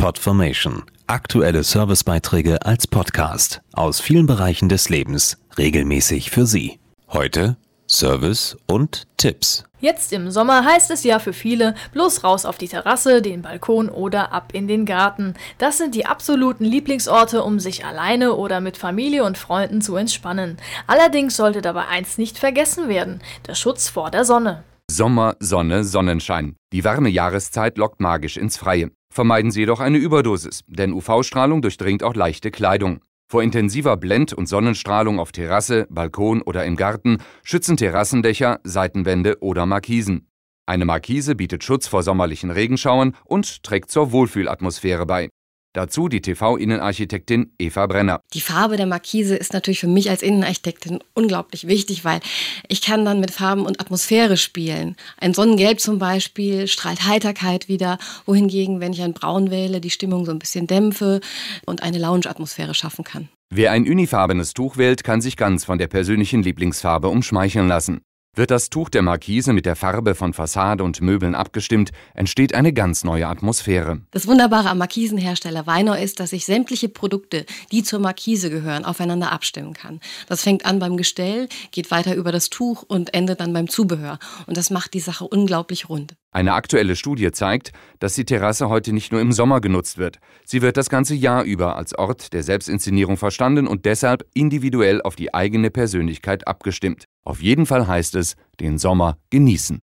Podformation. Aktuelle Servicebeiträge als Podcast aus vielen Bereichen des Lebens regelmäßig für Sie. Heute Service und Tipps. Jetzt im Sommer heißt es ja für viele, bloß raus auf die Terrasse, den Balkon oder ab in den Garten. Das sind die absoluten Lieblingsorte, um sich alleine oder mit Familie und Freunden zu entspannen. Allerdings sollte dabei eins nicht vergessen werden, der Schutz vor der Sonne. Sommer, Sonne, Sonnenschein. Die warme Jahreszeit lockt magisch ins Freie. Vermeiden Sie jedoch eine Überdosis, denn UV-Strahlung durchdringt auch leichte Kleidung. Vor intensiver Blend- und Sonnenstrahlung auf Terrasse, Balkon oder im Garten schützen Terrassendächer, Seitenwände oder Markisen. Eine Markise bietet Schutz vor sommerlichen Regenschauern und trägt zur Wohlfühlatmosphäre bei. Dazu die TV-Innenarchitektin Eva Brenner. Die Farbe der Markise ist natürlich für mich als Innenarchitektin unglaublich wichtig, weil ich kann dann mit Farben und Atmosphäre spielen. Ein Sonnengelb zum Beispiel strahlt Heiterkeit wieder, wohingegen, wenn ich ein Braun wähle, die Stimmung so ein bisschen dämpfe und eine Lounge-Atmosphäre schaffen kann. Wer ein unifarbenes Tuch wählt, kann sich ganz von der persönlichen Lieblingsfarbe umschmeicheln lassen. Wird das Tuch der Markise mit der Farbe von Fassade und Möbeln abgestimmt, entsteht eine ganz neue Atmosphäre. Das Wunderbare am Markisenhersteller Weinau ist, dass ich sämtliche Produkte, die zur Markise gehören, aufeinander abstimmen kann. Das fängt an beim Gestell, geht weiter über das Tuch und endet dann beim Zubehör. Und das macht die Sache unglaublich rund. Eine aktuelle Studie zeigt, dass die Terrasse heute nicht nur im Sommer genutzt wird. Sie wird das ganze Jahr über als Ort der Selbstinszenierung verstanden und deshalb individuell auf die eigene Persönlichkeit abgestimmt. Auf jeden Fall heißt es, den Sommer genießen.